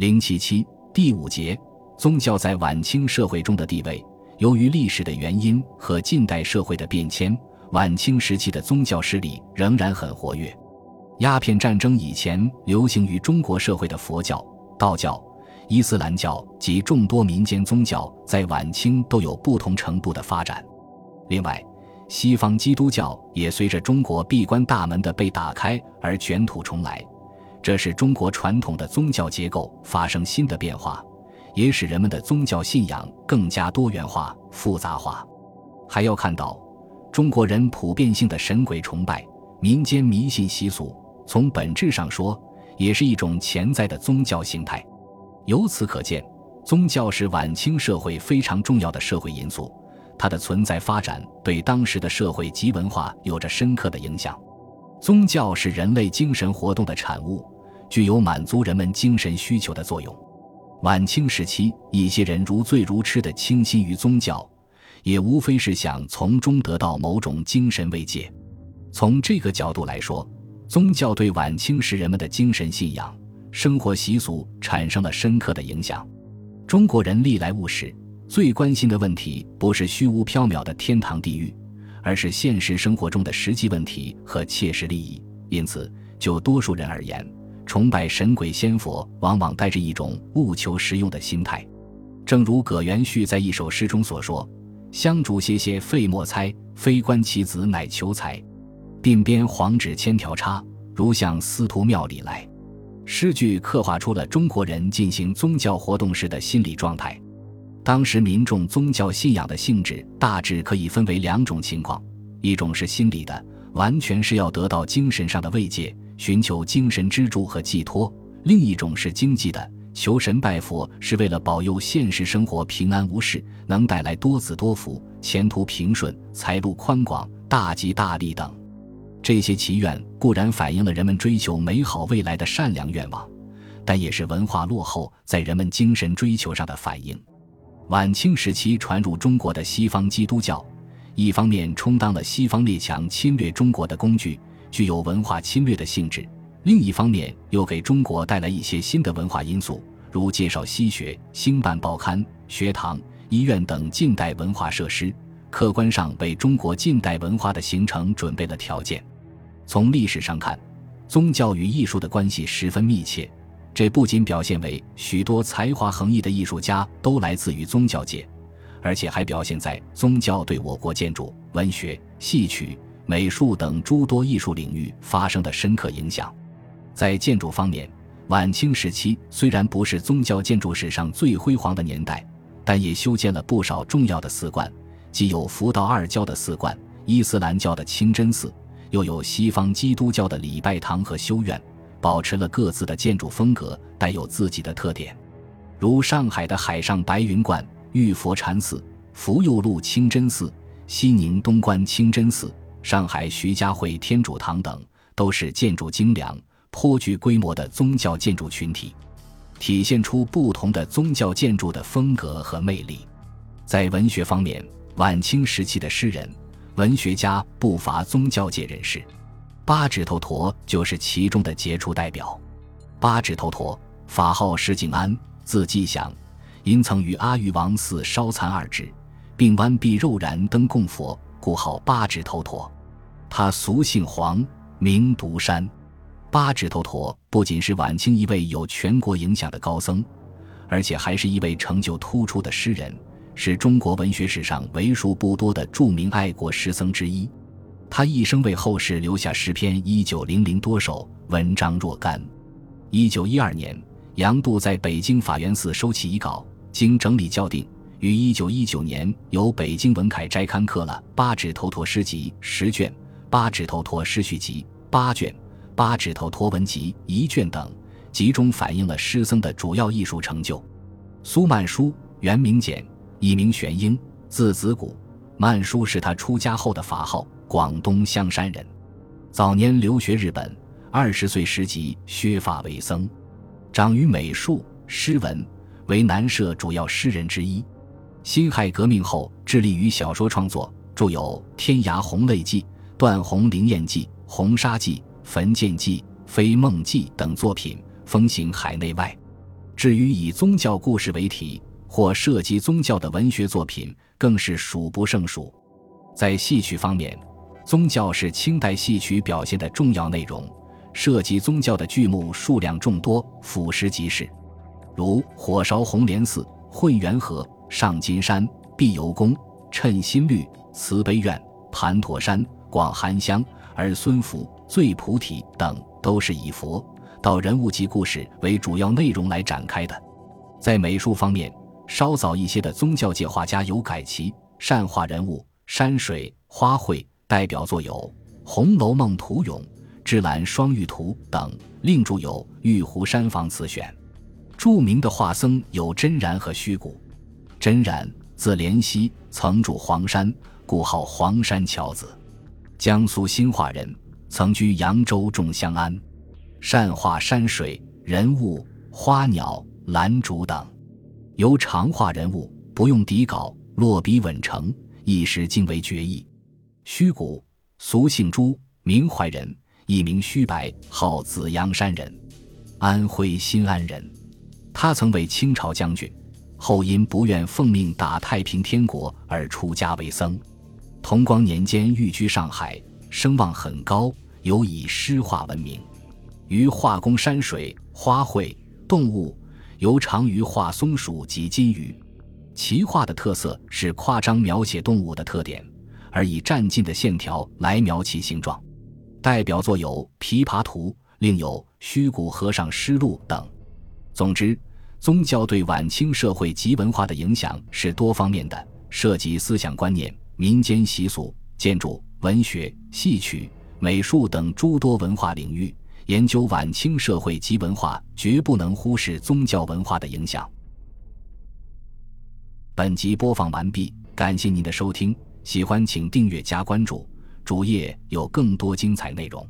零七七第五节，宗教在晚清社会中的地位。由于历史的原因和近代社会的变迁，晚清时期的宗教势力仍然很活跃。鸦片战争以前流行于中国社会的佛教、道教、伊斯兰教及众多民间宗教，在晚清都有不同程度的发展。另外，西方基督教也随着中国闭关大门的被打开而卷土重来。这使中国传统的宗教结构发生新的变化，也使人们的宗教信仰更加多元化、复杂化。还要看到，中国人普遍性的神鬼崇拜、民间迷信习俗，从本质上说，也是一种潜在的宗教形态。由此可见，宗教是晚清社会非常重要的社会因素，它的存在发展对当时的社会及文化有着深刻的影响。宗教是人类精神活动的产物，具有满足人们精神需求的作用。晚清时期，一些人如醉如痴地倾心于宗教，也无非是想从中得到某种精神慰藉。从这个角度来说，宗教对晚清时人们的精神信仰、生活习俗产生了深刻的影响。中国人历来务实，最关心的问题不是虚无缥缈的天堂地狱。而是现实生活中的实际问题和切实利益，因此，就多数人而言，崇拜神鬼仙佛往往带着一种务求实用的心态。正如葛元旭在一首诗中所说：“香烛歇歇费莫猜，非观其子乃求财。鬓边黄纸千条插，如向司徒庙里来。”诗句刻画出了中国人进行宗教活动时的心理状态。当时民众宗教信仰的性质大致可以分为两种情况：一种是心理的，完全是要得到精神上的慰藉，寻求精神支柱和寄托；另一种是经济的，求神拜佛是为了保佑现实生活平安无事，能带来多子多福、前途平顺、财路宽广、大吉大利等。这些祈愿固然反映了人们追求美好未来的善良愿望，但也是文化落后在人们精神追求上的反应。晚清时期传入中国的西方基督教，一方面充当了西方列强侵略中国的工具，具有文化侵略的性质；另一方面又给中国带来一些新的文化因素，如介绍西学、兴办报刊、学堂、医院等近代文化设施，客观上为中国近代文化的形成准备了条件。从历史上看，宗教与艺术的关系十分密切。这不仅表现为许多才华横溢的艺术家都来自于宗教界，而且还表现在宗教对我国建筑、文学、戏曲、美术等诸多艺术领域发生的深刻影响。在建筑方面，晚清时期虽然不是宗教建筑史上最辉煌的年代，但也修建了不少重要的寺观，既有佛道二教的寺观、伊斯兰教的清真寺，又有西方基督教的礼拜堂和修院。保持了各自的建筑风格，带有自己的特点，如上海的海上白云观、玉佛禅寺、福佑路清真寺、西宁东关清真寺、上海徐家汇天主堂等，都是建筑精良、颇具规模的宗教建筑群体，体现出不同的宗教建筑的风格和魅力。在文学方面，晚清时期的诗人、文学家不乏宗教界人士。八指头陀就是其中的杰出代表。八指头陀，法号石敬安，字季祥，因曾与阿育王寺烧残二指，并弯臂肉燃灯供佛，故号八指头陀。他俗姓黄，名独山。八指头陀不仅是晚清一位有全国影响的高僧，而且还是一位成就突出的诗人，是中国文学史上为数不多的著名爱国诗僧之一。他一生为后世留下诗篇一九零零多首，文章若干。一九一二年，杨度在北京法源寺收起遗稿，经整理校订，于一九一九年由北京文凯斋刊刻了《八指头陀诗集》十卷，《八指头陀诗序集》八卷，《八指头陀文集》一卷等，集中反映了诗僧的主要艺术成就。苏曼殊，原名简，艺名玄英，字子谷，曼殊是他出家后的法号。广东香山人，早年留学日本，二十岁时即削发为僧，长于美术诗文，为南社主要诗人之一。辛亥革命后，致力于小说创作，著有《天涯红泪记》《断鸿灵验记》《红纱记》《焚剑记》《飞梦记》等作品，风行海内外。至于以宗教故事为题或涉及宗教的文学作品，更是数不胜数。在戏曲方面，宗教是清代戏曲表现的重要内容，涉及宗教的剧目数量众多，俯拾即是，如火烧红莲寺、混元河、上金山、碧游宫、称心律、慈悲院、盘陀山、广寒香、儿孙福、醉菩提等，都是以佛。到人物及故事为主要内容来展开的，在美术方面，稍早一些的宗教界画家有改其善画人物、山水、花卉，代表作有《红楼梦图咏》《芝兰双玉图》等，另著有《玉壶山房词选》。著名的画僧有真然和虚谷。真然，字莲溪，曾住黄山，故号黄山樵子，江苏兴化人，曾居扬州众香庵。善画山水、人物、花鸟、兰竹等，由常画人物，不用底稿，落笔稳成，一时竟为绝艺。虚谷，俗姓朱，名怀人，一名虚白，号紫阳山人，安徽新安人。他曾为清朝将军，后因不愿奉命打太平天国而出家为僧。同光年间寓居上海，声望很高，尤以诗画闻名。于画工山水、花卉、动物，尤长于画松鼠及金鱼。其画的特色是夸张描写动物的特点，而以占尽的线条来描其形状。代表作有《琵琶图》，另有《虚谷和尚诗录》等。总之，宗教对晚清社会及文化的影响是多方面的，涉及思想观念、民间习俗、建筑、文学、戏曲、美术等诸多文化领域。研究晚清社会及文化，绝不能忽视宗教文化的影响。本集播放完毕，感谢您的收听，喜欢请订阅加关注，主页有更多精彩内容。